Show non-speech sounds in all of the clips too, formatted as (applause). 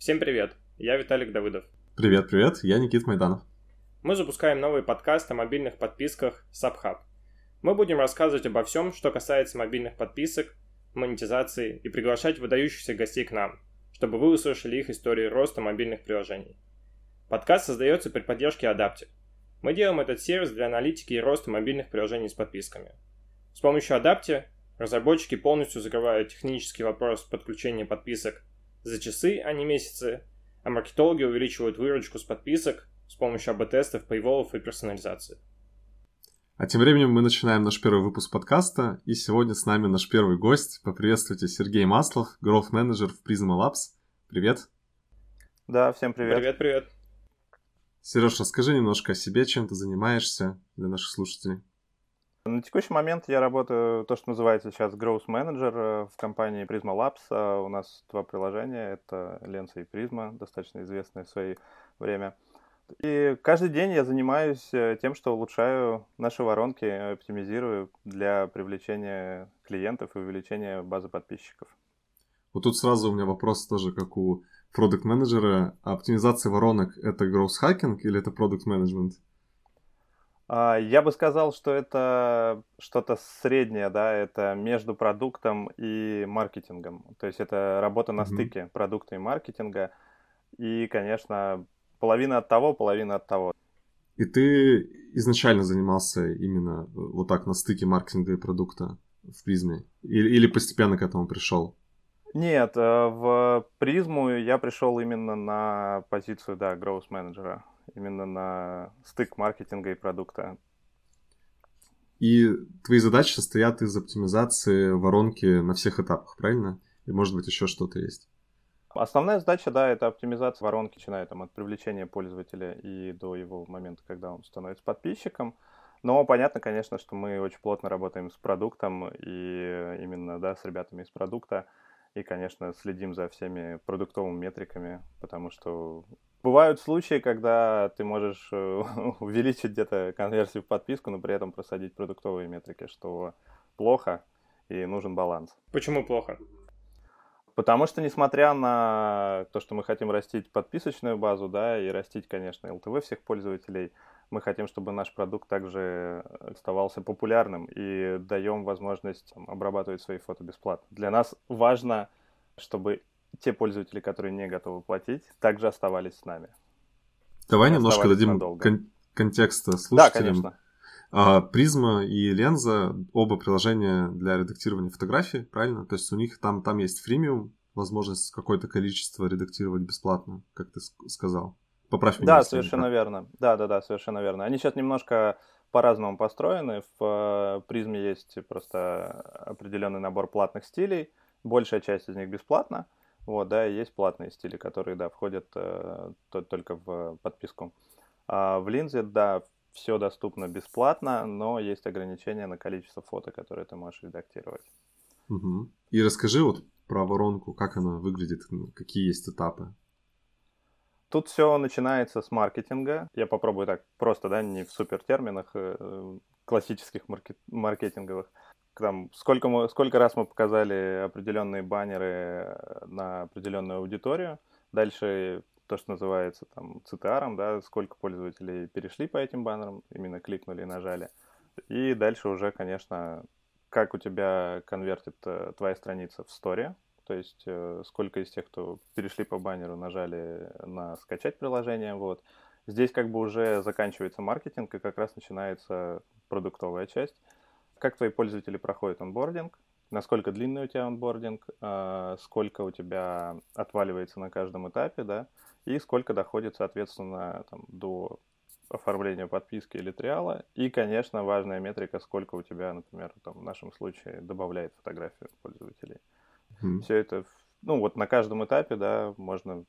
Всем привет, я Виталик Давыдов. Привет, привет, я Никит Майданов. Мы запускаем новый подкаст о мобильных подписках SubHub. Мы будем рассказывать обо всем, что касается мобильных подписок, монетизации и приглашать выдающихся гостей к нам, чтобы вы услышали их истории роста мобильных приложений. Подкаст создается при поддержке Adaptive. Мы делаем этот сервис для аналитики и роста мобильных приложений с подписками. С помощью Adaptive разработчики полностью закрывают технический вопрос подключения подписок за часы, а не месяцы, а маркетологи увеличивают выручку с подписок с помощью АБ-тестов, пейволов и персонализации. А тем временем мы начинаем наш первый выпуск подкаста, и сегодня с нами наш первый гость. Поприветствуйте Сергей Маслов, growth менеджер в Prisma Labs. Привет. Да, всем привет. Привет, привет. Сереж, расскажи немножко о себе, чем ты занимаешься для наших слушателей. На текущий момент я работаю то, что называется сейчас Growth Manager э, в компании Prisma Labs. А у нас два приложения, это Lensa и Prisma, достаточно известные в свое время. И каждый день я занимаюсь э, тем, что улучшаю наши воронки, оптимизирую для привлечения клиентов и увеличения базы подписчиков. Вот тут сразу у меня вопрос тоже, как у продукт менеджера Оптимизация воронок — это growth hacking или это продукт менеджмент? А, я бы сказал, что это что-то среднее, да, это между продуктом и маркетингом. То есть это работа на mm-hmm. стыке продукта и маркетинга. И, конечно, половина от того, половина от того. И ты изначально занимался именно вот так на стыке маркетинга и продукта в призме? Или, или постепенно к этому пришел? Нет, э, в призму я пришел именно на позицию, да, growth менеджера именно на стык маркетинга и продукта. И твои задачи состоят из оптимизации воронки на всех этапах, правильно? И может быть еще что-то есть? Основная задача, да, это оптимизация воронки, начиная там от привлечения пользователя и до его момента, когда он становится подписчиком. Но понятно, конечно, что мы очень плотно работаем с продуктом и именно, да, с ребятами из продукта. И, конечно, следим за всеми продуктовыми метриками, потому что Бывают случаи, когда ты можешь э, (laughs) увеличить где-то конверсию в подписку, но при этом просадить продуктовые метрики, что плохо и нужен баланс. Почему плохо? Потому что, несмотря на то, что мы хотим растить подписочную базу, да, и растить, конечно, ЛТВ всех пользователей, мы хотим, чтобы наш продукт также оставался популярным и даем возможность обрабатывать свои фото бесплатно. Для нас важно, чтобы те пользователи, которые не готовы платить, также оставались с нами. Давай немножко дадим кон- контекста слушателям. Да, конечно. А, Призма и Ленза оба приложения для редактирования фотографий, правильно? То есть у них там, там есть фримиум, возможность какое-то количество редактировать бесплатно, как ты сказал. Поправь меня. Да, совершенно так. верно. Да, да, да, совершенно верно. Они сейчас немножко по-разному построены. В э, призме есть просто определенный набор платных стилей. Большая часть из них бесплатна. Вот, да, и есть платные стили, которые, да, входят э, то, только в подписку. А в линзе, да, все доступно бесплатно, но есть ограничения на количество фото, которые ты можешь редактировать. Угу. И расскажи вот про воронку, как она выглядит, какие есть этапы. Тут все начинается с маркетинга. Я попробую так просто, да, не в супер терминах э, классических маркет- маркетинговых там, сколько, мы, сколько раз мы показали определенные баннеры э, на определенную аудиторию. Дальше то, что называется там CTR, да, сколько пользователей перешли по этим баннерам, именно кликнули и нажали. И дальше уже, конечно, как у тебя конвертит э, твоя страница в сторе, то есть э, сколько из тех, кто перешли по баннеру, нажали на скачать приложение, вот. Здесь как бы уже заканчивается маркетинг, и как раз начинается продуктовая часть как твои пользователи проходят онбординг, насколько длинный у тебя онбординг, а, сколько у тебя отваливается на каждом этапе, да, и сколько доходит, соответственно, там, до оформления подписки или триала. И, конечно, важная метрика, сколько у тебя, например, там, в нашем случае добавляет фотографию пользователей. Mm. Все это, ну, вот на каждом этапе, да, можно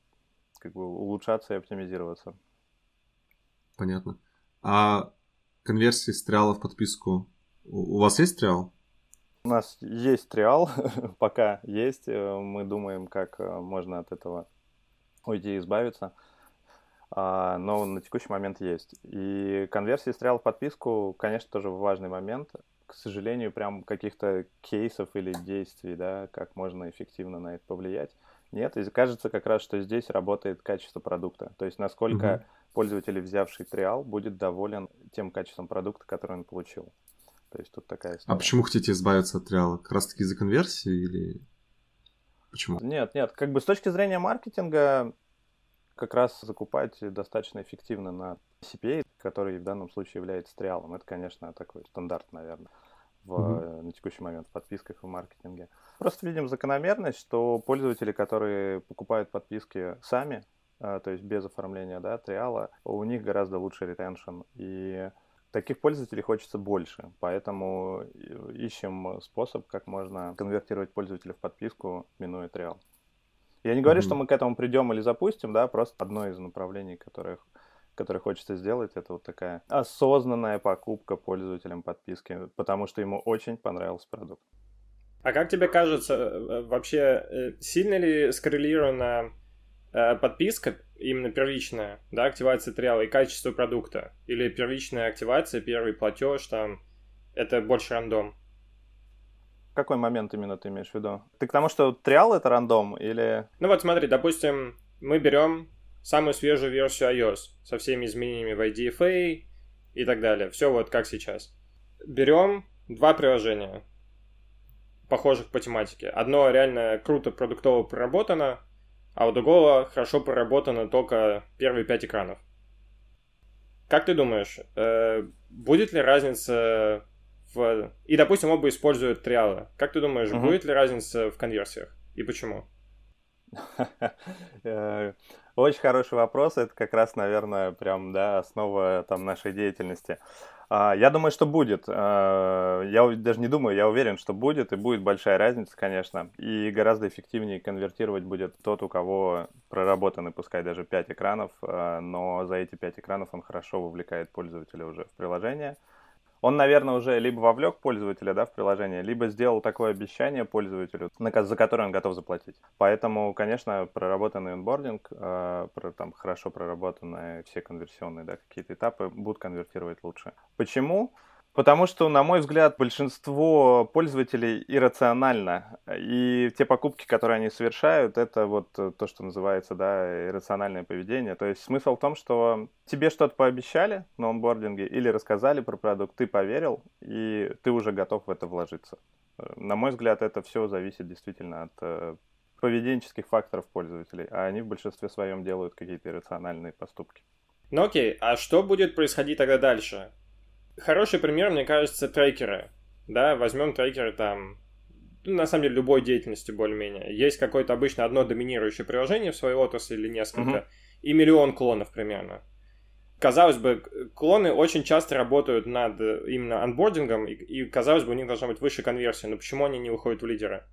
как бы улучшаться и оптимизироваться. Понятно. А конверсии с триала в подписку у вас есть триал? У нас есть триал, (laughs) пока есть. Э, мы думаем, как э, можно от этого уйти и избавиться. А, но на текущий момент есть. И конверсия из триала в подписку, конечно, тоже важный момент. К сожалению, прям каких-то кейсов или действий, да, как можно эффективно на это повлиять, Нет, и кажется как раз, что здесь работает качество продукта. То есть насколько угу. пользователь, взявший триал, будет доволен тем качеством продукта, который он получил. То есть тут такая история. А почему хотите избавиться от триала? Как раз таки из-за конверсии или почему? Нет, нет. Как бы с точки зрения маркетинга как раз закупать достаточно эффективно на CPA, который в данном случае является триалом. Это, конечно, такой стандарт, наверное, в, mm-hmm. на текущий момент в подписках и в маркетинге. Просто видим закономерность, что пользователи, которые покупают подписки сами, э, то есть без оформления да, триала, у них гораздо лучше ретеншн. И таких пользователей хочется больше, поэтому ищем способ, как можно конвертировать пользователя в подписку, минуя триал. Я не говорю, mm-hmm. что мы к этому придем или запустим, да, просто одно из направлений, которых которое хочется сделать, это вот такая осознанная покупка пользователям подписки, потому что ему очень понравился продукт. А как тебе кажется, э, вообще э, сильно ли скоррелирована э, подписка, именно первичная, да, активация триала и качество продукта? Или первичная активация, первый платеж, там, это больше рандом? Какой момент именно ты имеешь в виду? Ты к тому, что триал это рандом или... Ну вот смотри, допустим, мы берем самую свежую версию iOS со всеми изменениями в IDFA и так далее. Все вот как сейчас. Берем два приложения, похожих по тематике. Одно реально круто продуктово проработано, а у другого хорошо проработано только первые пять экранов. Как ты думаешь, э, будет ли разница в... И, допустим, оба используют триалы. Как ты думаешь, угу. будет ли разница в конверсиях? И почему? (laughs) Э, очень хороший вопрос. Это как раз, наверное, прям, да, основа там нашей деятельности. А, я думаю, что будет. А, я даже не думаю, я уверен, что будет, и будет большая разница, конечно. И гораздо эффективнее конвертировать будет тот, у кого проработаны, пускай даже 5 экранов, а, но за эти 5 экранов он хорошо вовлекает пользователя уже в приложение он, наверное, уже либо вовлек пользователя да, в приложение, либо сделал такое обещание пользователю, за которое он готов заплатить. Поэтому, конечно, проработанный онбординг, э, там, хорошо проработанные все конверсионные да, какие-то этапы будут конвертировать лучше. Почему? Потому что, на мой взгляд, большинство пользователей иррационально. И те покупки, которые они совершают, это вот то, что называется, да, иррациональное поведение. То есть смысл в том, что тебе что-то пообещали на онбординге или рассказали про продукт, ты поверил, и ты уже готов в это вложиться. На мой взгляд, это все зависит действительно от э, поведенческих факторов пользователей, а они в большинстве своем делают какие-то иррациональные поступки. Ну окей, а что будет происходить тогда дальше? Хороший пример, мне кажется, трекеры. Да, возьмем трекеры там, ну, на самом деле, любой деятельности более-менее. Есть какое-то обычно одно доминирующее приложение в своей отрасли или несколько, uh-huh. и миллион клонов примерно. Казалось бы, клоны очень часто работают над именно анбордингом, и, и казалось бы, у них должна быть выше конверсия, но почему они не выходят в лидеры?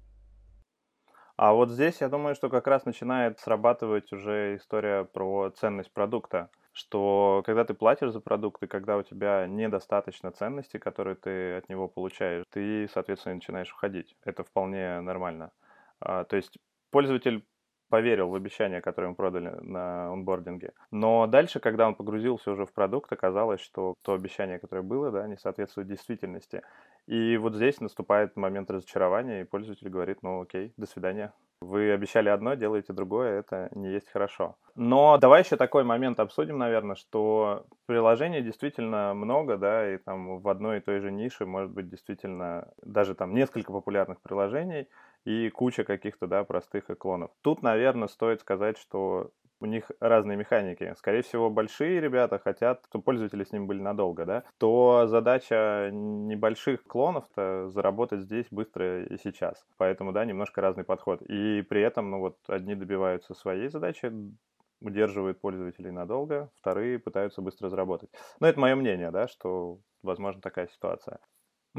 А вот здесь я думаю, что как раз начинает срабатывать уже история про ценность продукта что когда ты платишь за продукт, и когда у тебя недостаточно ценности, которые ты от него получаешь, ты, соответственно, начинаешь уходить. Это вполне нормально. А, то есть пользователь поверил в обещание, которое ему продали на онбординге. Но дальше, когда он погрузился уже в продукт, оказалось, что то обещание, которое было, да, не соответствует действительности. И вот здесь наступает момент разочарования, и пользователь говорит, ну окей, до свидания. Вы обещали одно, делаете другое, это не есть хорошо. Но давай еще такой момент обсудим, наверное, что приложений действительно много, да, и там в одной и той же нише может быть действительно даже там несколько популярных приложений и куча каких-то, да, простых эклонов. Тут, наверное, стоит сказать, что у них разные механики. Скорее всего, большие ребята хотят, чтобы пользователи с ним были надолго, да, то задача небольших клонов-то заработать здесь быстро и сейчас. Поэтому, да, немножко разный подход. И при этом, ну вот, одни добиваются своей задачи, удерживают пользователей надолго, вторые пытаются быстро заработать. Но это мое мнение, да, что возможно такая ситуация.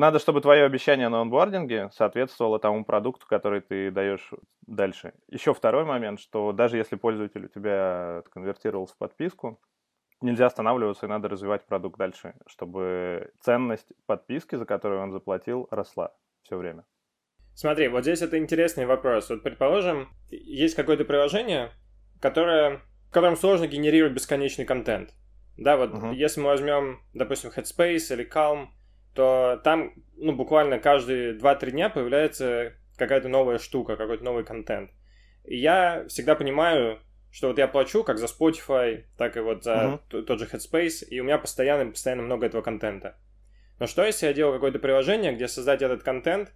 Надо, чтобы твое обещание на онбординге соответствовало тому продукту, который ты даешь дальше. Еще второй момент, что даже если пользователь у тебя конвертировался в подписку, нельзя останавливаться и надо развивать продукт дальше, чтобы ценность подписки, за которую он заплатил, росла все время. Смотри, вот здесь это интересный вопрос. Вот предположим, есть какое-то приложение, которое, в котором сложно генерировать бесконечный контент. Да, вот uh-huh. если мы возьмем, допустим, Headspace или Calm, то там, ну, буквально каждые 2-3 дня появляется какая-то новая штука, какой-то новый контент. И я всегда понимаю, что вот я плачу как за Spotify, так и вот за uh-huh. тот же Headspace, и у меня постоянно, постоянно много этого контента. Но что если я делаю какое-то приложение, где создать этот контент,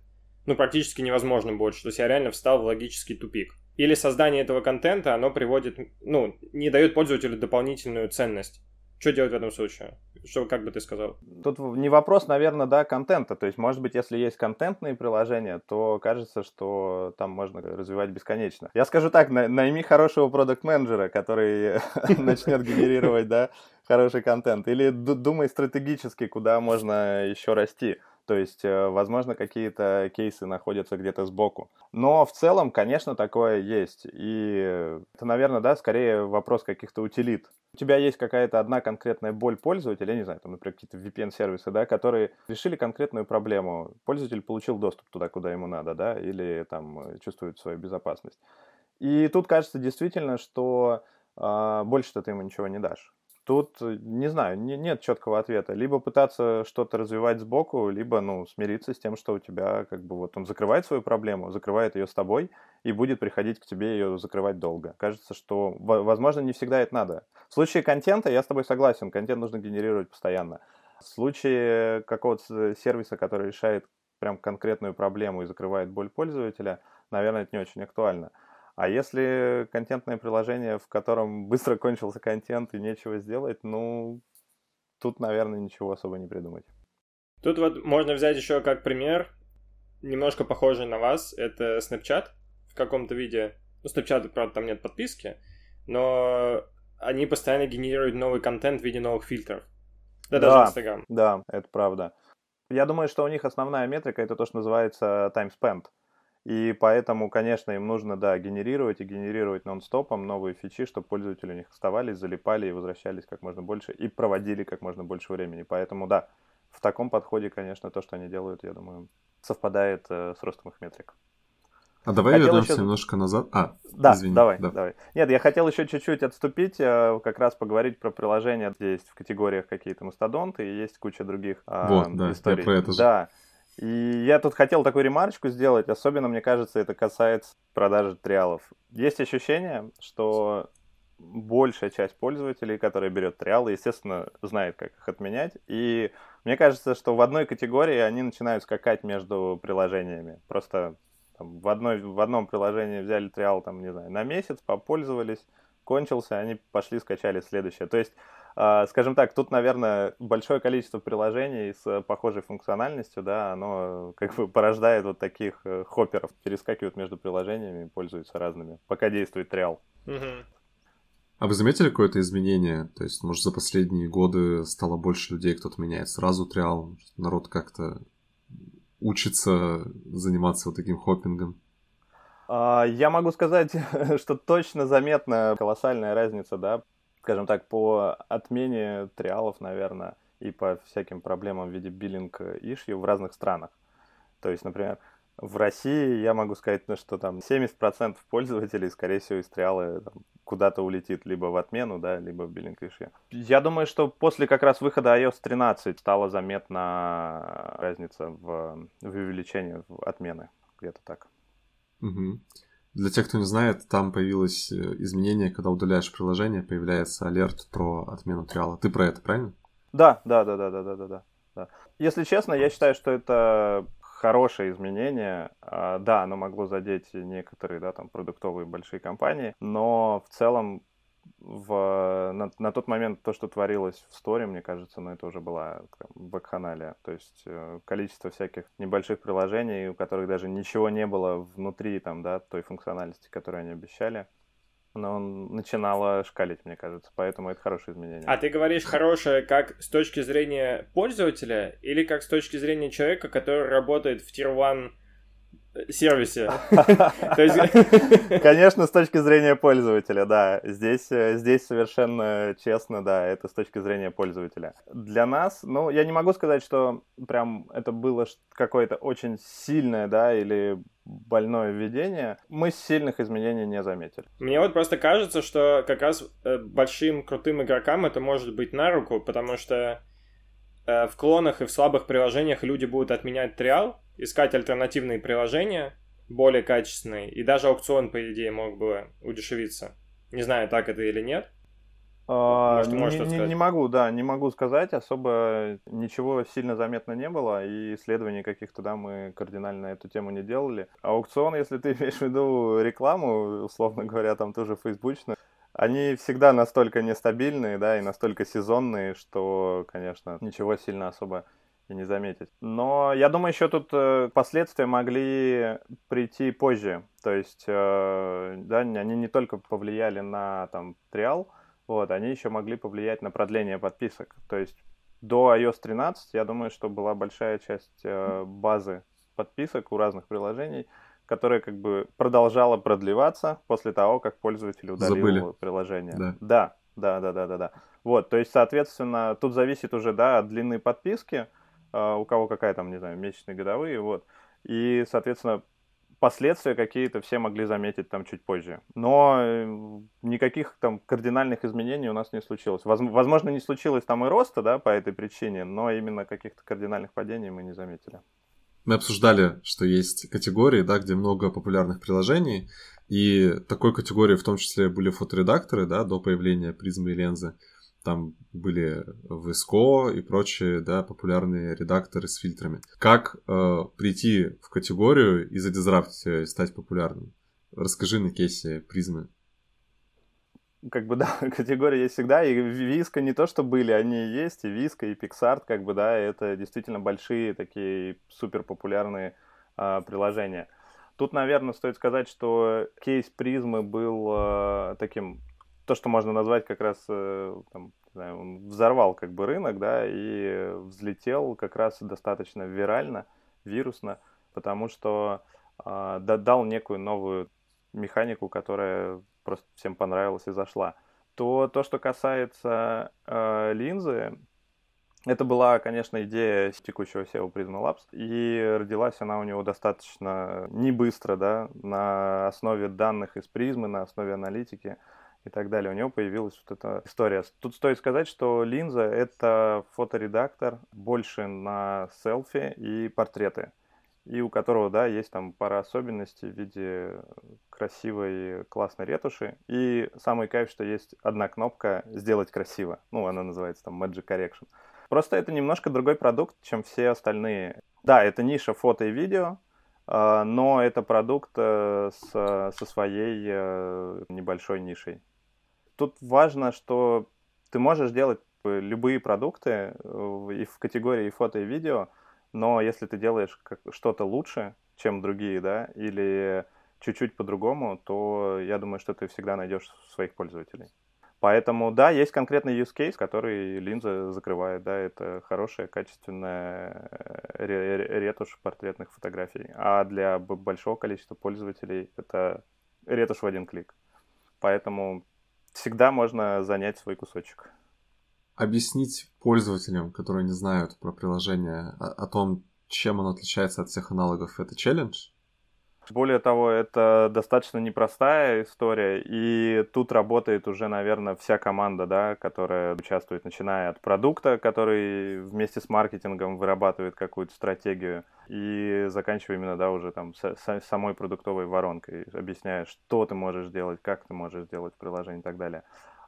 ну, практически невозможно больше, то есть я реально встал в логический тупик. Или создание этого контента, оно приводит, ну, не дает пользователю дополнительную ценность. Что делать в этом случае? Что, как бы ты сказал? Тут не вопрос, наверное, да, контента. То есть, может быть, если есть контентные приложения, то кажется, что там можно развивать бесконечно. Я скажу так, найми хорошего продукт-менеджера, который (laughs) начнет генерировать, да, хороший контент. Или думай стратегически, куда можно еще расти. То есть, э, возможно, какие-то кейсы находятся где-то сбоку. Но в целом, конечно, такое есть. И это, наверное, да, скорее вопрос каких-то утилит. У тебя есть какая-то одна конкретная боль пользователя, я не знаю, там, например, какие-то VPN-сервисы, да, которые решили конкретную проблему. Пользователь получил доступ туда, куда ему надо, да, или там чувствует свою безопасность. И тут кажется действительно, что э, больше ты ему ничего не дашь. Тут, э, не знаю, не, нет четкого ответа. Либо пытаться что-то развивать сбоку, либо, ну, смириться с тем, что у тебя, как бы, вот он закрывает свою проблему, закрывает ее с тобой и будет приходить к тебе ее закрывать долго. Кажется, что, возможно, не всегда это надо. В случае контента я с тобой согласен, контент нужно генерировать постоянно. В случае какого-то сервиса, который решает прям конкретную проблему и закрывает боль пользователя, наверное, это не очень актуально. А если контентное приложение, в котором быстро кончился контент и нечего сделать, ну, тут, наверное, ничего особо не придумать. Тут вот можно взять еще как пример, немножко похожий на вас, это Snapchat в каком-то виде. Ну, Snapchat, правда, там нет подписки, но они постоянно генерируют новый контент в виде новых фильтров. Да, да даже Instagram. Да, это правда. Я думаю, что у них основная метрика это то, что называется time spent. И поэтому, конечно, им нужно, да, генерировать и генерировать нон-стопом новые фичи, чтобы пользователи у них оставались, залипали и возвращались как можно больше, и проводили как можно больше времени. Поэтому, да, в таком подходе, конечно, то, что они делают, я думаю, совпадает э, с ростом их метрик. А давай хотел вернемся еще... немножко назад. А, да, извини. Давай, да. давай. Нет, я хотел еще чуть-чуть отступить, э, как раз поговорить про приложения, где есть в категориях какие-то мастодонты и есть куча других э, вот, да, историй. Я про это же. Да, и я тут хотел такую ремарочку сделать, особенно, мне кажется, это касается продажи триалов. Есть ощущение, что большая часть пользователей, которые берет триалы, естественно, знает, как их отменять. И мне кажется, что в одной категории они начинают скакать между приложениями. Просто там, в, одной, в одном приложении взяли триал, там, не знаю, на месяц, попользовались, кончился, они пошли, скачали следующее. То есть скажем так, тут, наверное, большое количество приложений с похожей функциональностью, да, оно как бы порождает вот таких э, хопперов, перескакивают между приложениями, пользуются разными, пока действует триал. А вы заметили какое-то изменение? То есть, может, за последние годы стало больше людей, кто-то меняет сразу триал, народ как-то учится заниматься вот таким хоппингом? А, я могу сказать, (laughs) что точно заметна колоссальная разница, да, скажем так, по отмене триалов, наверное, и по всяким проблемам в виде биллинг ишью в разных странах. То есть, например, в России я могу сказать, ну, что там 70% пользователей, скорее всего, из триала там, куда-то улетит либо в отмену, да, либо в биллинг ишью. Я думаю, что после как раз выхода iOS 13 стала заметна разница в, в увеличении отмены. Где-то так. Угу. Для тех, кто не знает, там появилось э, изменение, когда удаляешь приложение, появляется алерт про отмену триала. Ты про это, правильно? Да, да, да, да, да, да, да, да. Если честно, я считаю, что это хорошее изменение. А, да, оно могло задеть некоторые, да, там, продуктовые большие компании, но в целом в, на, на тот момент то, что творилось в сторе, мне кажется, ну, это уже была вакханалия. То есть э, количество всяких небольших приложений, у которых даже ничего не было внутри там, да, той функциональности, которую они обещали, но он начинало шкалить, мне кажется, поэтому это хорошее изменение. А ты говоришь хорошее как с точки зрения пользователя или как с точки зрения человека, который работает в Tier 1 сервисе. (laughs) Конечно, с точки зрения пользователя, да. Здесь, э, здесь совершенно честно, да, это с точки зрения пользователя. Для нас, ну, я не могу сказать, что прям это было какое-то очень сильное, да, или больное введение, мы сильных изменений не заметили. Мне вот просто кажется, что как раз э, большим крутым игрокам это может быть на руку, потому что в клонах и в слабых приложениях люди будут отменять триал, искать альтернативные приложения, более качественный, и даже аукцион, по идее, мог бы удешевиться. Не знаю, так это или нет. А, Может, не, не, не могу, да, не могу сказать. Особо ничего сильно заметно не было, и исследований каких-то, да, мы кардинально эту тему не делали. Аукцион, если ты (laughs) имеешь в виду рекламу, условно говоря, там тоже фейсбучную, они всегда настолько нестабильные, да, и настолько сезонные, что, конечно, ничего сильно особо и не заметить. Но я думаю, еще тут э, последствия могли прийти позже. То есть, э, да, они не только повлияли на там триал, вот, они еще могли повлиять на продление подписок. То есть до iOS 13, я думаю, что была большая часть э, базы подписок у разных приложений, которая как бы продолжала продлеваться после того, как пользователь удалил Забыли. приложение. Да. да, да, да, да, да, да. Вот, то есть, соответственно, тут зависит уже, да, от длины подписки, э, у кого какая там, не знаю, месячные, годовые, вот. И, соответственно, последствия какие-то все могли заметить там чуть позже. Но э, никаких там кардинальных изменений у нас не случилось. Возможно, не случилось там и роста, да, по этой причине, но именно каких-то кардинальных падений мы не заметили. Мы обсуждали, что есть категории, да, где много популярных приложений, и такой категории в том числе были фоторедакторы, да, до появления призмы и лензы там были VSCO и прочие, да, популярные редакторы с фильтрами. Как э, прийти в категорию и задизраптить и стать популярным? Расскажи на кейсе призмы. Как бы, (laughs) да, категории есть всегда, и Виска не то, что были, они есть, и Виска, и Pixart, как бы, да, это действительно большие такие супер популярные э, приложения. Тут, наверное, стоит сказать, что кейс призмы был э, таким то, что можно назвать как раз, э, там, не знаю, он взорвал как бы рынок, да, и взлетел как раз достаточно вирально, вирусно, потому что э, дал некую новую механику, которая просто всем понравилась и зашла. То, то что касается э, линзы, это была, конечно, идея текущего SEO Prisma Labs, и родилась она у него достаточно не быстро, да, на основе данных из призмы, на основе аналитики и так далее. У него появилась вот эта история. Тут стоит сказать, что линза — это фоторедактор больше на селфи и портреты, и у которого, да, есть там пара особенностей в виде красивой, классной ретуши. И самый кайф, что есть одна кнопка «Сделать красиво». Ну, она называется там Magic Correction. Просто это немножко другой продукт, чем все остальные. Да, это ниша фото и видео, а, но это продукт э, с, со своей э, небольшой нишей тут важно, что ты можешь делать э, любые продукты э, и в категории фото и видео, но если ты делаешь что-то лучше, чем другие, да, или чуть-чуть по-другому, то я думаю, что ты всегда найдешь своих пользователей. Поэтому, да, есть конкретный use case, который линза закрывает, да, это хорошая, качественная э, ретушь портретных фотографий. А для большого количества пользователей это ретушь в один клик. Поэтому всегда можно занять свой кусочек. Объяснить пользователям, которые не знают про приложение, о, о том, чем оно отличается от всех аналогов, это челлендж? Более того, это достаточно непростая история, и тут работает уже, наверное, вся команда, да, которая участвует, начиная от продукта, который вместе с маркетингом вырабатывает какую-то стратегию, и заканчивая именно, да, уже там с, самой продуктовой воронкой, объясняя, что ты можешь сделать, как ты можешь сделать приложение и так далее.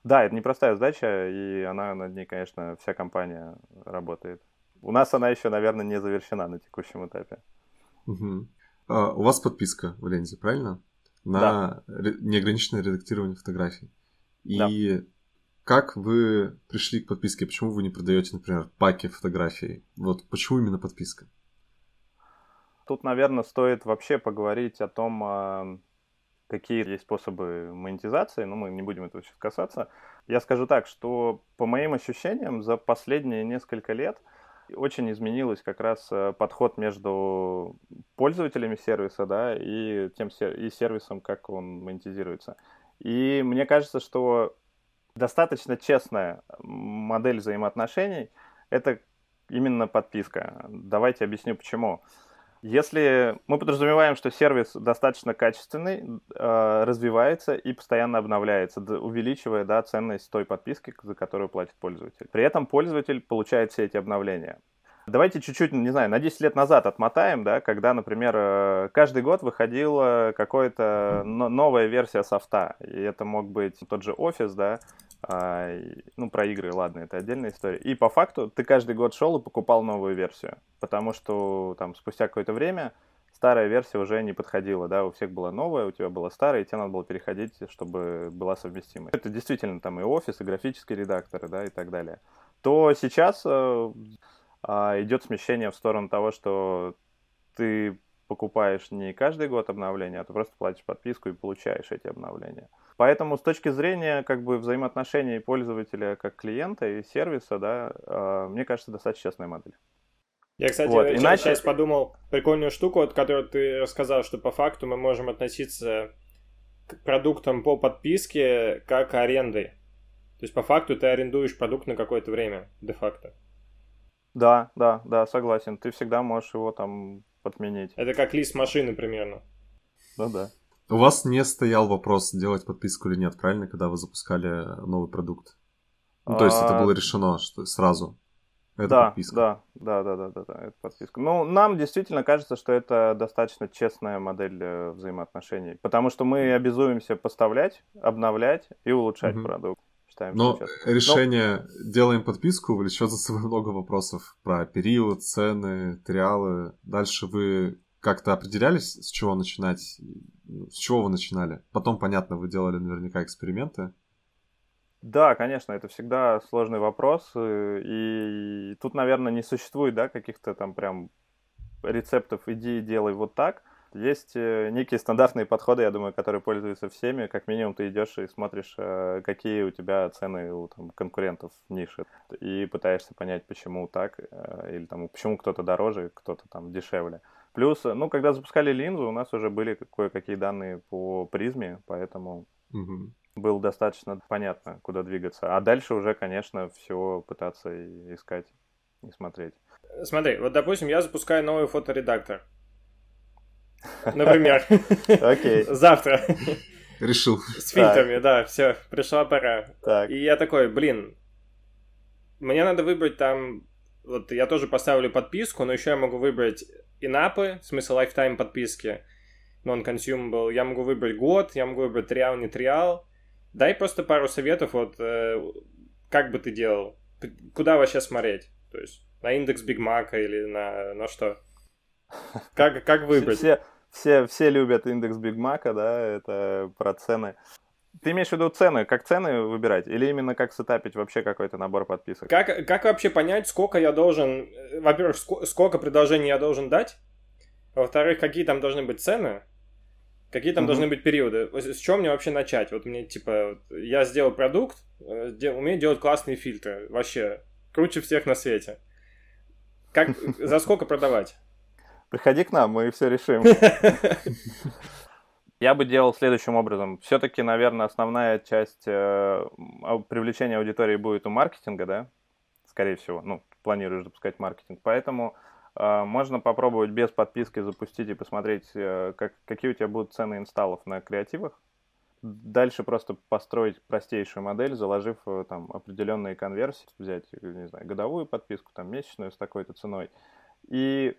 Да, это непростая задача, и она над ней, конечно, вся компания работает. У нас она еще, наверное, не завершена на текущем этапе. Угу. А, у вас подписка в ленте, правильно? На да. неограниченное редактирование фотографий. И да. как вы пришли к подписке? Почему вы не продаете, например, паки фотографий? Вот почему именно подписка? Тут, наверное, стоит вообще поговорить о том, а, какие есть способы монетизации, но мы не будем этого сейчас касаться. Я скажу так, что по моим ощущениям за последние несколько лет – очень изменилось как раз э, подход между пользователями сервиса, да, и тем и сервисом, как он монетизируется. И мне кажется, что достаточно честная модель взаимоотношений – это именно подписка. Давайте объясню, почему. Если мы подразумеваем, что сервис достаточно качественный, э, развивается и постоянно обновляется, увеличивая да, ценность той подписки, за которую платит пользователь. При этом пользователь получает все эти обновления. Давайте чуть-чуть, не знаю, на 10 лет назад отмотаем, да, когда, например, э, каждый год выходила какая-то новая версия софта, и это мог быть тот же офис, да, а, ну, про игры, ладно, это отдельная история. И по факту ты каждый год шел и покупал новую версию, потому что там спустя какое-то время старая версия уже не подходила, да, у всех была новая, у тебя была старая, и тебе надо было переходить, чтобы была совместимой. Это действительно там и офис, и графические редакторы, да, и так далее. То сейчас э, а, идет смещение в сторону того, что ты покупаешь не каждый год обновления, а ты просто платишь подписку и получаешь эти обновления. Поэтому с точки зрения как бы взаимоотношений пользователя как клиента и сервиса, да, а, мне кажется, достаточно честная модель. Я, кстати, вот, иначе... сейчас подумал прикольную штуку, от которой ты рассказал, что по факту мы можем относиться к продуктам по подписке как аренды. То есть по факту ты арендуешь продукт на какое-то время, де-факто. Да, да, да, согласен. Ты всегда можешь его там подменить. Это как лист машины примерно. Ну да. У вас не стоял вопрос, делать подписку или нет, правильно, когда вы запускали новый продукт? Ну, то есть это а, было решено что сразу? Это да, подписка. Да, да, да, да, да, да, это подписка. Ну, нам действительно кажется, что это достаточно честная модель э, взаимоотношений, потому что мы обязуемся поставлять, обновлять и улучшать угу. продукт считаем. Но решение Но... «делаем подписку» влечет за собой много вопросов про период, цены, триалы. Дальше вы как-то определялись, с чего начинать? С чего вы начинали? Потом, понятно, вы делали наверняка эксперименты. Да, конечно, это всегда сложный вопрос. Э, и тут, наверное, не существует да, каких-то там прям рецептов «иди и делай вот так». Есть э, некие стандартные подходы, я думаю, которые пользуются всеми. Как минимум ты идешь и смотришь, э, какие у тебя цены у там, конкурентов в нише. И пытаешься понять, почему так, э, или там, почему кто-то дороже, кто-то там дешевле. Плюс, ну, когда запускали линзу, у нас уже были кое-какие данные по призме, поэтому угу. было достаточно понятно, куда двигаться. А дальше уже, конечно, все пытаться искать и смотреть. Смотри, вот, допустим, я запускаю новый фоторедактор. Например. Окей. Завтра. Решил. С фильтрами, да, все, пришла пора. Так. И я такой, блин, мне надо выбрать там, вот я тоже поставлю подписку, но еще я могу выбрать in-app ы, в смысле lifetime подписки, non-consumable, я могу выбрать год, я могу выбрать trial, не trial. Дай просто пару советов, вот, э, как бы ты делал, куда вообще смотреть, то есть на индекс Биг Мака или на, на что? (laughs) Как, как выбрать? Все, все, все любят индекс Биг Мака, да, это про цены. Ты имеешь в виду цены, как цены выбирать, или именно как setup ить вообще какой-то набор подписок? Как, как вообще понять, сколько я должен, во-первых, сколько предложений я должен дать, во-вторых, какие там должны быть цены, какие там mm-hmm. должны быть периоды, с чего мне вообще начать? Вот мне, типа, я сделал продукт, э, умею делать классные фильтры, вообще, круче всех на свете. Как, (laughs) за сколько продавать? Приходи к нам, мы все решим. (laughs) Я бы делал следующим образом. Все-таки, наверное, основная часть э, привлечения аудитории будет у маркетинга, да? Скорее всего. Ну, планируешь запускать маркетинг. Поэтому э, можно попробовать без подписки запустить и посмотреть, э, как, какие у тебя будут цены инсталлов на креативах. Дальше просто построить простейшую модель, заложив там определенные конверсии, взять, не знаю, годовую подписку, там месячную с такой-то ценой. И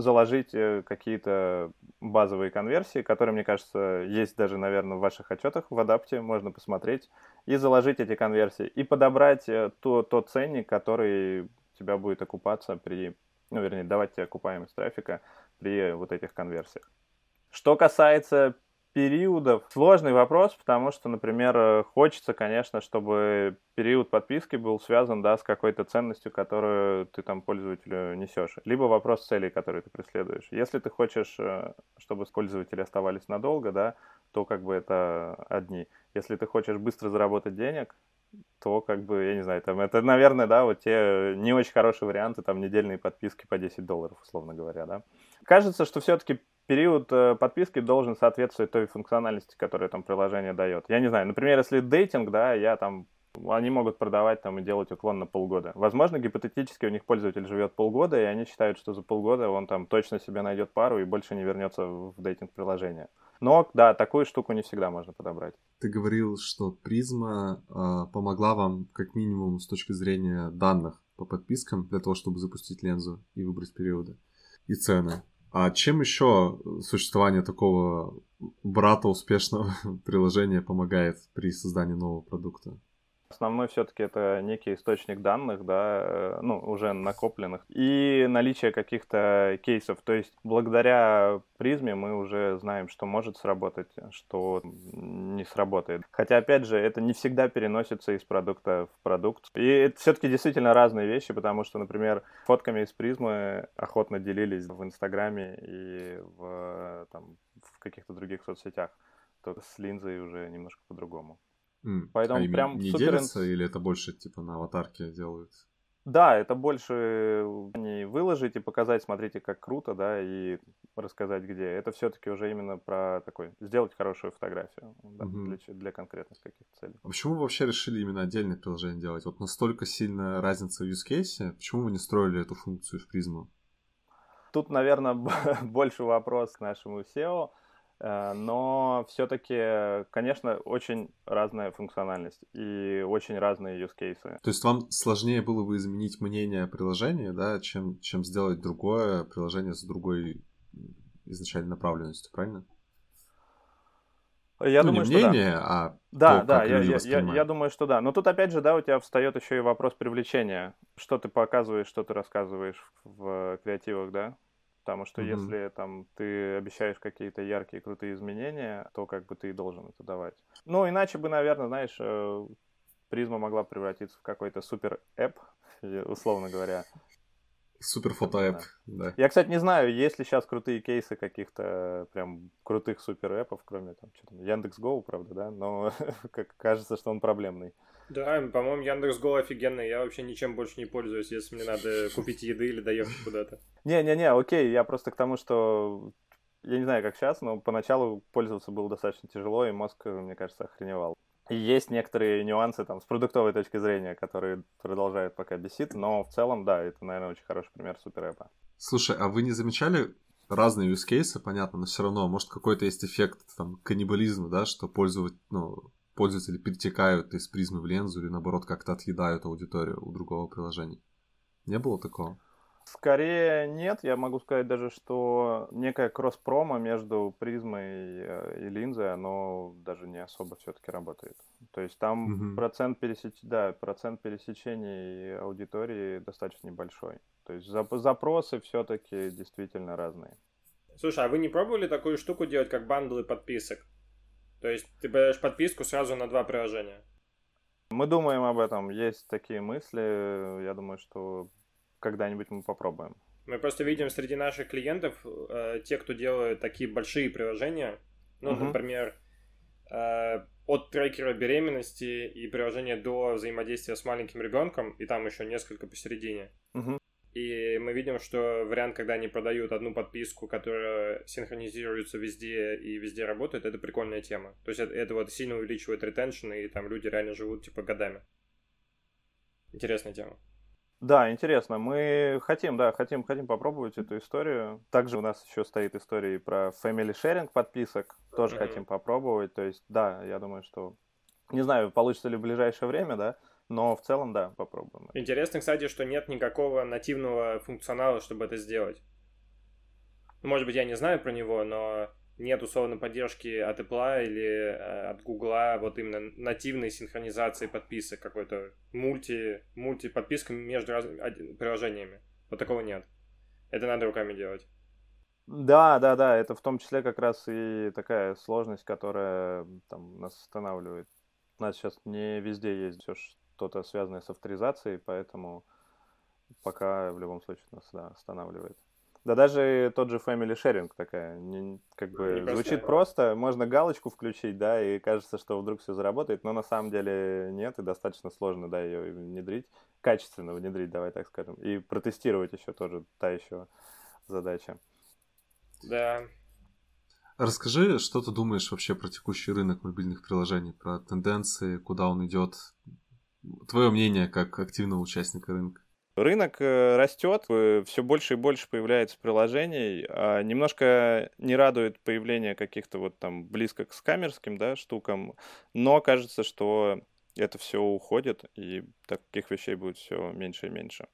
заложить э, какие-то базовые конверсии, которые, мне кажется, есть даже, наверное, в ваших отчетах в адапте, можно посмотреть, и заложить эти конверсии, и подобрать э, то, тот ценник, который тебя будет окупаться при, ну, вернее, давать тебе окупаемость трафика при вот этих конверсиях. Что касается периодов сложный вопрос, потому что, например, э, хочется, конечно, чтобы период подписки был связан, да, с какой-то ценностью, которую ты там пользователю несешь. Либо вопрос целей, которые ты преследуешь. Если ты хочешь, э, чтобы пользователи оставались надолго, да, то как бы это одни. Если ты хочешь быстро заработать денег, то как бы, я не знаю, там это, наверное, да, вот те не очень хорошие варианты, там недельные подписки по 10 долларов, условно говоря, да. Кажется, что все-таки период э, подписки должен соответствовать той функциональности, которую там приложение дает. Я не знаю, например, если дейтинг, да, я там они могут продавать там и делать уклон на полгода. Возможно, гипотетически у них пользователь живет полгода, и они считают, что за полгода он там точно себе найдет пару и больше не вернется в дейтинг-приложение. Но, да, такую штуку не всегда можно подобрать. Ты говорил, что призма э, помогла вам как минимум с точки зрения данных по подпискам для того, чтобы запустить лензу и выбрать периоды и цены. А чем еще существование такого брата успешного (laughs) приложения помогает при создании нового продукта? Основной все-таки это некий источник данных, да, э, ну, уже накопленных, и наличие каких-то кейсов. То есть благодаря призме мы уже знаем, что может сработать, что не сработает. Хотя, опять же, это не всегда переносится из продукта в продукт. И это все-таки действительно разные вещи, потому что, например, фотками из призмы охотно делились в Инстаграме и в, там, в каких-то других соцсетях. То с линзой уже немножко по-другому. Mm. Поэтому а прям не супер... делятся или это больше типа на аватарке делают? Да, это больше не выложить и показать, смотрите, как круто, да, и рассказать где. Это все-таки уже именно про такой, сделать хорошую фотографию да, угу. для, для конкретных каких-то целей. А почему вы вообще решили именно отдельное приложение делать? Вот настолько сильная разница в use case, почему вы не строили эту функцию в призму? Тут, наверное, (laughs) больше вопрос к нашему SEO. Э, но все-таки, конечно, очень разная функциональность и очень разные use cases. То есть вам сложнее было бы изменить мнение приложения, да, чем, чем сделать другое приложение с другой изначальной направленностью, правильно? Я ну, думаю, не мнение, что да. а да, то, да, я, я, я, я думаю, что да. Но тут опять же, да, у тебя встает еще и вопрос привлечения. Что ты показываешь, что ты рассказываешь в креативах, да? Потому что mm-hmm. если там ты обещаешь какие-то яркие, крутые изменения, то как бы ты и должен это давать. Ну, иначе бы, наверное, знаешь, э, призма могла превратиться в какой-то super app, условно говоря. Супер фото да. Я, кстати, не знаю, есть ли сейчас крутые кейсы каких-то прям крутых super app ов, кроме там, что там, Яндекс.Гоу, правда, да, но (laughs) как кажется, что он проблемный. Да, по-моему, Яндекс.Го офигенный. Я вообще ничем больше не пользуюсь, если мне надо купить еды или доехать куда-то. Не-не-не, окей, я просто к тому, что я не знаю, как сейчас, но поначалу пользоваться было достаточно тяжело, и мозг, мне кажется, охреневал. И есть некоторые нюансы там с продуктовой точки зрения, которые продолжают пока бесить, но в целом, да, это, наверное, очень хороший пример суперэпа. Слушай, а вы не замечали разные use cases, понятно, но все равно, может, какой-то есть эффект там каннибализма, да, что пользовать, ну, пользователи перетекают из призмы в лензу или наоборот как-то отъедают аудиторию у другого приложения? Не было такого? Скорее нет, я могу сказать даже, что некая кросс-промо между призмой и линзой, оно даже не особо все-таки работает. То есть там mm-hmm. процент, пересеч... да, процент пересечений аудитории достаточно небольшой. То есть зап- запросы все-таки действительно разные. Слушай, а вы не пробовали такую штуку делать, как бандлы подписок? То есть ты берешь подписку сразу на два приложения? Мы думаем об этом, есть такие мысли. Я думаю, что когда-нибудь мы попробуем. Мы просто видим среди наших клиентов э, те, кто делают такие большие приложения, ну, uh-huh. например, э, от трекера беременности и приложения до взаимодействия с маленьким ребенком, и там еще несколько посередине. Uh-huh. И мы видим, что вариант, когда они продают одну подписку, которая синхронизируется везде и везде работает, это прикольная тема. То есть это, это вот сильно увеличивает ретеншн, и там люди реально живут типа годами. Интересная тема. Да, интересно. Мы хотим, да, хотим, хотим попробовать эту историю. Также у нас еще стоит история про family sharing подписок. Тоже mm-hmm. хотим попробовать. То есть, да, я думаю, что... Не знаю, получится ли в ближайшее время, да, но в целом, да, попробуем. Интересно, кстати, что нет никакого нативного функционала, чтобы это сделать. Может быть, я не знаю про него, но нет условно поддержки от Apple или э, от Google вот именно нативной синхронизации подписок, какой-то мульти, мульти подписка между раз... приложениями. Вот такого нет. Это надо руками делать. Да, да, да, это в том числе как раз и такая сложность, которая там нас останавливает. У нас сейчас не везде есть все что-то связанное с авторизацией, поэтому пока в любом случае нас да, останавливает. Да даже тот же Family Sharing такая, не, как бы не звучит просто, можно галочку включить, да, и кажется, что вдруг все заработает, но на самом деле нет, и достаточно сложно, да, ее внедрить, качественно внедрить, давай так скажем, и протестировать еще тоже та еще задача. Да. Расскажи, что ты думаешь вообще про текущий рынок мобильных приложений, про тенденции, куда он идет, твое мнение как активного участника рынка? Рынок э, растет, э, все больше и больше появляется приложений. А немножко не радует появление каких-то вот там близко к скамерским да, штукам, но кажется, что это все уходит, и таких вещей будет все меньше и меньше.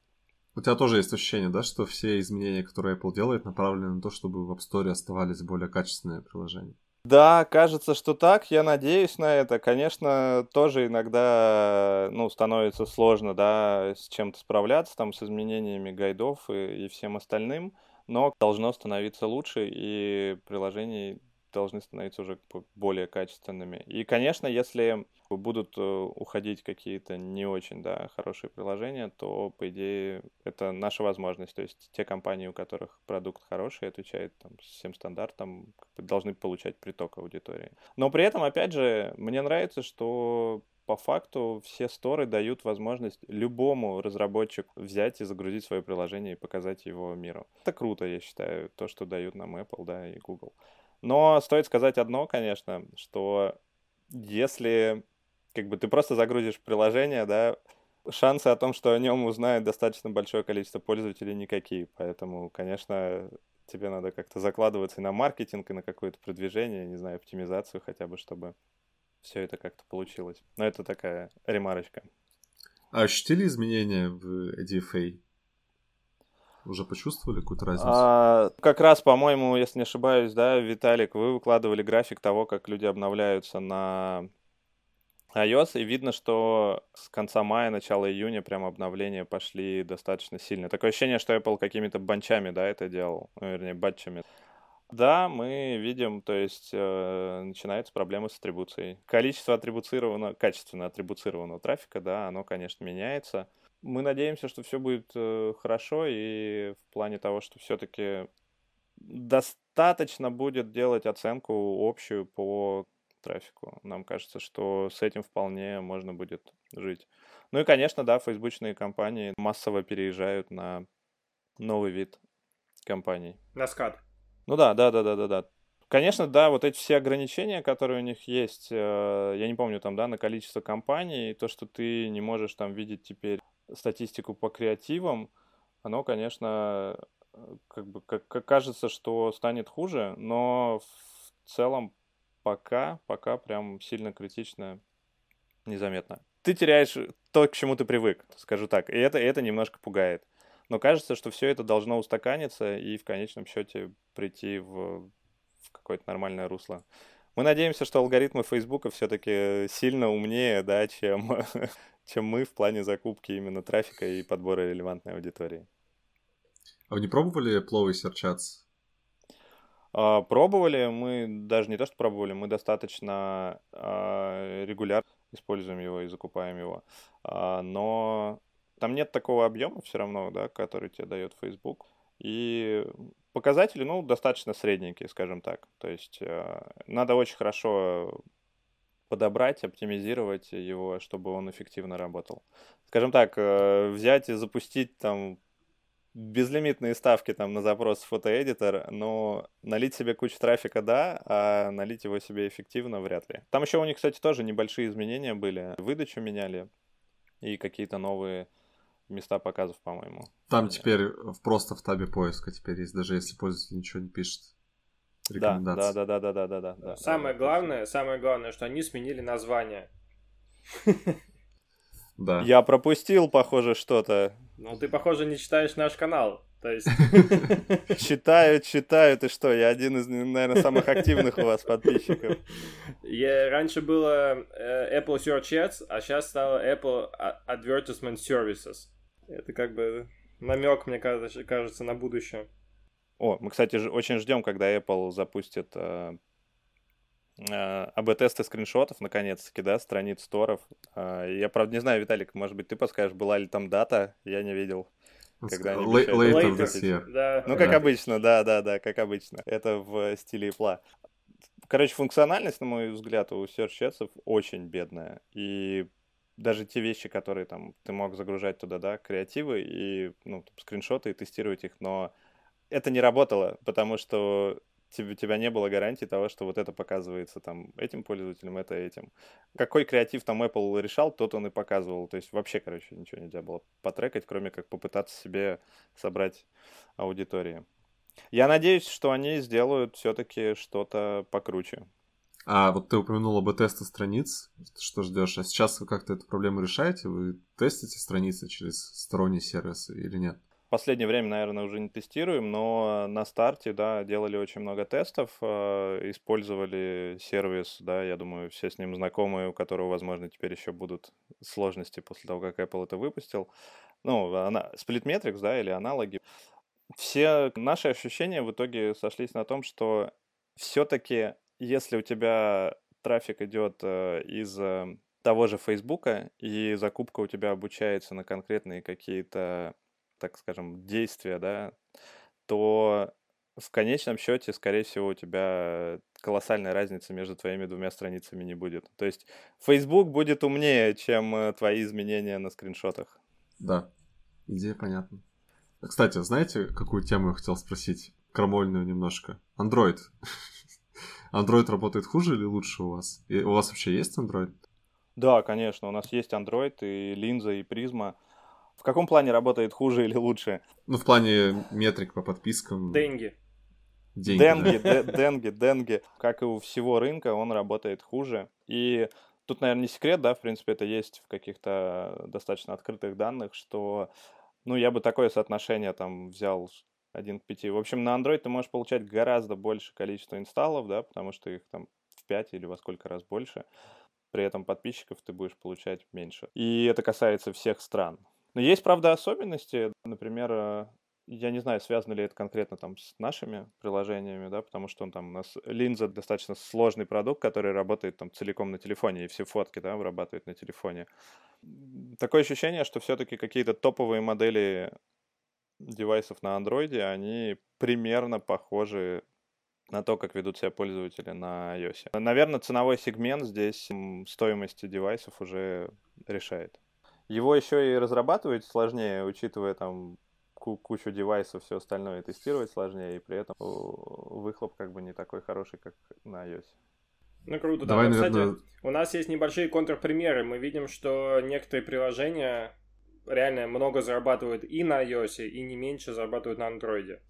У тебя тоже есть ощущение, да, что все изменения, которые Apple делает, направлены на то, чтобы в App Store оставались более качественные приложения? Да, кажется, что так. Я надеюсь на это. Конечно, тоже иногда ну, становится сложно да, с чем-то справляться, там, с изменениями гайдов и, и всем остальным, но должно становиться лучше, и приложений должны становиться уже более качественными. И, конечно, если будут э, уходить какие-то не очень да, хорошие приложения, то, по идее, это наша возможность. То есть те компании, у которых продукт хороший, отвечает там, всем стандартам, должны получать приток аудитории. Но при этом, опять же, мне нравится, что по факту все сторы дают возможность любому разработчику взять и загрузить свое приложение и показать его миру. Это круто, я считаю, то, что дают нам Apple да, и Google. Но стоит сказать одно, конечно, что если как бы ты просто загрузишь приложение, да, шансы о том, что о нем узнает достаточно большое количество пользователей, никакие. Поэтому, конечно, тебе надо как-то закладываться и на маркетинг, и на какое-то продвижение, не знаю, оптимизацию хотя бы, чтобы все это как-то получилось. Но это такая ремарочка. А ощутили изменения в EDFA? Уже почувствовали какую-то разницу? А, как раз, по-моему, если не ошибаюсь, да, Виталик, вы выкладывали график того, как люди обновляются на iOS, и видно, что с конца мая, начала июня прям обновления пошли достаточно сильно. Такое ощущение, что Apple какими-то банчами, да, это делал, ну, вернее, батчами. Да, мы видим, то есть э, начинаются проблемы с атрибуцией. Количество атрибуцированного, качественно атрибуцированного трафика, да, оно, конечно, меняется мы надеемся, что все будет э, хорошо и в плане того, что все-таки достаточно будет делать оценку общую по трафику. Нам кажется, что с этим вполне можно будет жить. Ну и, конечно, да, фейсбучные компании массово переезжают на новый вид компаний. На скат. Ну да, да, да, да, да, да. Конечно, да, вот эти все ограничения, которые у них есть, э, я не помню там, да, на количество компаний, то, что ты не можешь там видеть теперь статистику по креативам, оно, конечно, э, как бы как, как кажется, что станет хуже, но в целом пока, пока прям сильно критично незаметно. Ты теряешь то, к чему ты привык, скажу так, и это, и это немножко пугает. Но кажется, что все это должно устаканиться и в конечном счете прийти в, в какое-то нормальное русло. Мы надеемся, что алгоритмы Фейсбука все-таки сильно умнее, да, чем (laughs) чем мы в плане закупки именно трафика и подбора релевантной аудитории. А вы не пробовали пловый А, пробовали, мы даже не то, что пробовали, мы достаточно а, регулярно используем его и закупаем его. А, но там нет такого объема все равно, да, который тебе дает Facebook. И показатели, ну, достаточно средненькие, скажем так. То есть а, надо очень хорошо подобрать, оптимизировать его, чтобы он эффективно работал. Скажем так, э, взять и запустить там безлимитные ставки там на запрос фотоэдитор, но налить себе кучу трафика, да, а налить его себе эффективно вряд ли. Там еще у них, кстати, тоже небольшие изменения были. Выдачу меняли и какие-то новые места показов, по-моему. Там теперь просто в табе поиска теперь есть, даже если пользователь ничего не пишет рекомендаций. Да, да, да, да, да, да, да. Самое да, главное, да. самое главное, что они сменили название. Да. Я пропустил, похоже, что-то. Ну, ты, похоже, не читаешь наш канал. То есть... Читаю, читаю, ты что, я один из, наверное, самых активных у вас подписчиков. Я, раньше было э, Apple Search Ads, а сейчас стало Apple Advertisement Services. Это как бы намек, мне кажется, кажется, на будущее. О, мы, кстати, очень ждем, когда Apple запустит э, э, АБ-тесты скриншотов, наконец-таки, да, страниц сторов. Э, я, правда, не знаю, Виталик, может быть, ты подскажешь, была ли там дата, я не видел. Когда они Later this year. Да. Ну, как да. обычно, да, да, да, как обычно. Это в стиле Apple. Короче, функциональность, на мой взгляд, у Search очень бедная. И даже те вещи, которые там ты мог загружать туда, да, креативы и ну, там, скриншоты и тестировать их, но это не работало, потому что у тебя не было гарантии того, что вот это показывается там этим пользователям, это этим. Какой креатив там Apple решал, тот он и показывал. То есть вообще, короче, ничего нельзя было потрекать, кроме как попытаться себе собрать аудиторию. Я надеюсь, что они сделают все-таки что-то покруче. А вот ты упомянул об тесты страниц, что ждешь. А сейчас вы как-то эту проблему решаете? Вы тестите страницы через сторонние сервисы или нет? Последнее время, наверное, уже не тестируем, но на старте, да, делали очень много тестов, э, использовали сервис, да, я думаю, все с ним знакомы, у которого, возможно, теперь еще будут сложности после того, как Apple это выпустил. Ну, она, Splitmetrics, да, или аналоги. Все наши ощущения в итоге сошлись на том, что все-таки если у тебя трафик идет э, из э, того же Фейсбука, и закупка у тебя обучается на конкретные какие-то, так скажем, действия, да, то в конечном счете, скорее всего, у тебя колоссальной разницы между твоими двумя страницами не будет. То есть Facebook будет умнее, чем э, твои изменения на скриншотах. Да, идея понятна. Кстати, знаете, какую тему я хотел спросить? Крамольную немножко. Android. (laughs) Android работает хуже или лучше у вас? И у вас вообще есть Android? Да, конечно, у нас есть Android и линза, и призма. В каком плане работает хуже или лучше? Ну, в плане метрик по подпискам. Деньги. Деньги, деньги, да. деньги, деньги. Как и у всего рынка, он работает хуже. И тут, наверное, не секрет, да, в принципе, это есть в каких-то достаточно открытых данных, что, ну, я бы такое соотношение там взял 1 к 5. В общем, на Android ты можешь получать гораздо больше количество инсталлов, да, потому что их там в 5 или во сколько раз больше. При этом подписчиков ты будешь получать меньше. И это касается всех стран. Но есть, правда, особенности. Например, э, я не знаю, связано ли это конкретно там с нашими приложениями, да, потому что он там у нас линза достаточно сложный продукт, который работает там целиком на телефоне, и все фотки, да, вырабатывает на телефоне. Такое ощущение, что все-таки какие-то топовые модели девайсов на андроиде, они примерно похожи на то, как ведут себя пользователи на iOS. Наверное, ценовой сегмент здесь стоимости девайсов уже решает. Его еще и разрабатывать сложнее, учитывая там кучу девайсов, все остальное тестировать сложнее, и при этом выхлоп как бы не такой хороший, как на iOS. Ну круто, Давай, да. Наверное... Кстати, у нас есть небольшие контрпримеры. Мы видим, что некоторые приложения реально много зарабатывают и на iOS, и не меньше зарабатывают на Android.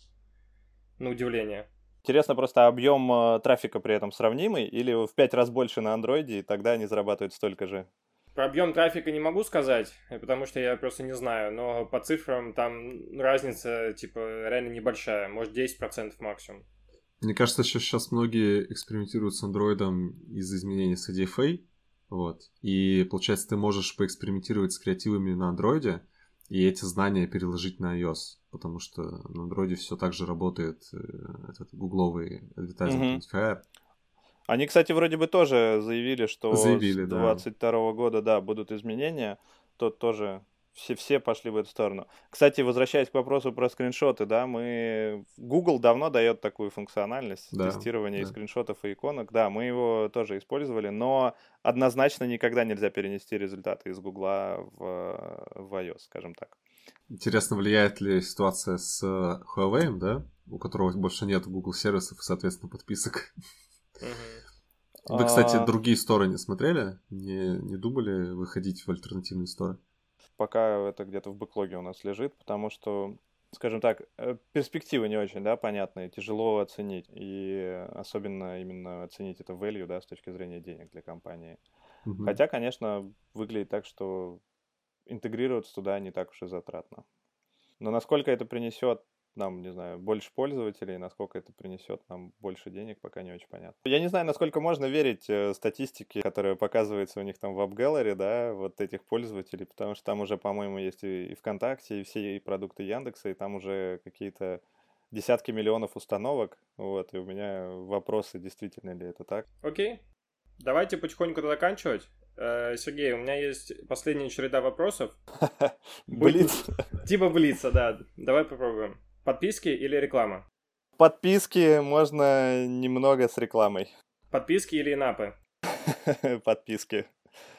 На удивление. Интересно просто объем э, трафика при этом сравнимый или в пять раз больше на Android, и тогда они зарабатывают столько же? Про объем трафика не могу сказать, потому что я просто не знаю, но по цифрам там разница типа реально небольшая, может 10% максимум. Мне кажется, что сейчас многие экспериментируют с андроидом из изменений с ADFA, вот. И получается, ты можешь поэкспериментировать с креативами на андроиде и эти знания переложить на iOS, потому что на андроиде все так же работает э, этот гугловый advertising identifier. Они, кстати, вроде бы тоже заявили, что заявили, с 2022 да. года, да, будут изменения. Тот тоже все, все пошли в эту сторону. Кстати, возвращаясь к вопросу про скриншоты, да, мы... Google давно дает такую функциональность да, тестирования да. скриншотов и иконок. Да, мы его тоже использовали, но однозначно никогда нельзя перенести результаты из Google в, в iOS, скажем так. Интересно, влияет ли ситуация с Huawei, да, у которого больше нет Google сервисов и, соответственно, подписок? Вы, кстати, а. другие стороны смотрели? Не, не думали выходить в альтернативные стороны? пока это где-то в бэклоге у нас лежит, потому что, скажем так, э, перспективы не очень, да, понятные, тяжело оценить, и особенно именно оценить это value, да, с точки зрения денег для компании. Угу. Хотя, конечно, выглядит так, что интегрироваться туда не так уж и затратно. Но насколько это принесет нам, не знаю, больше пользователей, насколько это принесет нам больше денег, пока не очень понятно. Я не знаю, насколько можно верить э, статистике, которая показывается у них там в AppGallery, да, вот этих пользователей, потому что там уже, по-моему, есть и, ВКонтакте, и все и продукты Яндекса, и там уже какие-то десятки миллионов установок, вот, и у меня вопросы, действительно ли это так. Окей, давайте потихоньку заканчивать. Э, Сергей, у меня есть последняя череда вопросов. (laughs) Блиц. Типа блица, да. Давай попробуем. Подписки или реклама? Подписки можно немного с рекламой. (laughs) Подписки или инапы? Подписки.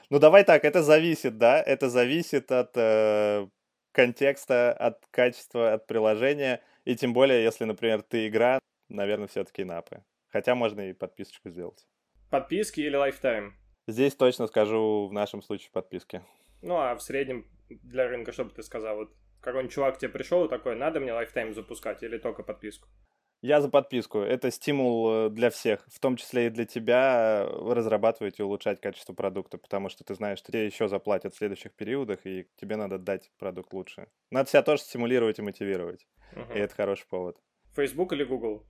Ну давай так, это зависит, да? Это зависит от э, контекста, от качества, от приложения. И тем более, если, например, ты игра, наверное, все-таки in-app ы. Хотя можно и подписочку сделать. Подписки или lifetime? Здесь точно скажу в нашем случае подписки. Ну а в среднем для рынка, что бы ты сказал? Вот какой-нибудь чувак тебе пришел и такой, надо мне lifetime запускать или только подписку? Я за подписку. Это стимул э, для всех, в том числе и для тебя, э, разрабатывать и улучшать качество продукта, потому что ты знаешь, что тебе еще заплатят в следующих периодах, и тебе надо дать продукт лучше. Надо себя тоже стимулировать и мотивировать. Uh-huh. И это хороший повод. Facebook или Google?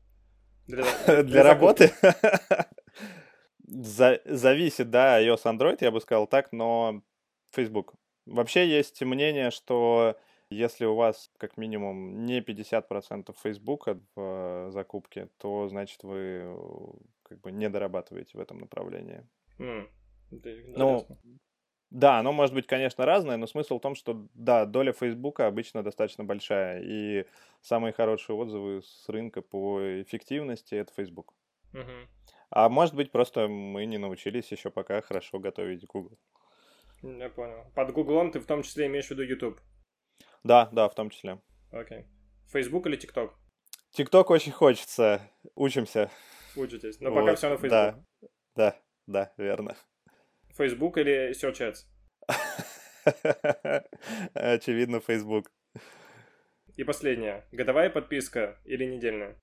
Для, (laughs) для, для работы? (laughs) Зависит, да, iOS, Android, я бы сказал так, но Facebook. Вообще есть мнение, что если у вас как минимум не 50% Facebook в закупке, то значит вы э, как бы не дорабатываете в этом направлении. Mm. Ну, да, оно может быть, конечно, разное, но смысл в том, что да, доля Facebook обычно достаточно большая, и самые хорошие отзывы с рынка по эффективности это Facebook. Mm-hmm. А может быть, просто мы не научились еще пока хорошо готовить Google. Я понял. Под Гуглом ты в том числе имеешь в виду YouTube? Да, да, в том числе. Окей. Facebook или TikTok? TikTok очень хочется. Учимся. Учитесь. Но вот. пока все на Facebook. Да, да, да, верно. Facebook или Search Ads? (laughs) Очевидно, Facebook. И последнее. Годовая подписка или недельная?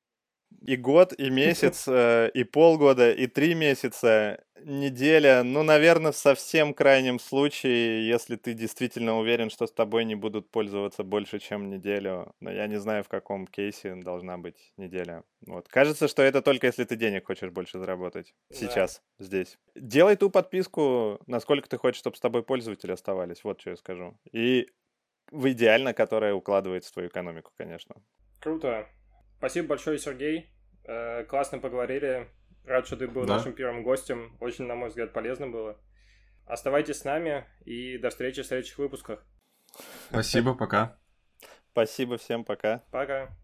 И год, и (laughs) месяц, э, и полгода, и три месяца, неделя. Ну, наверное, в совсем крайнем случае, если ты действительно уверен, что с тобой не будут пользоваться больше, чем неделю. Но я не знаю, в каком кейсе должна быть неделя. Вот. Кажется, что это только если ты денег хочешь больше заработать. Сейчас, да. здесь. Делай ту подписку, насколько ты хочешь, чтобы с тобой пользователи оставались. Вот что я скажу. И в идеально, которая укладывается в твою экономику, конечно. Круто. Спасибо большое, Сергей. Э, классно поговорили. Рад, что ты был да. нашим первым гостем. Очень, на мой взгляд, полезно было. Оставайтесь с нами и до встречи в следующих выпусках. Спасибо, пока. Спасибо всем, пока. Пока.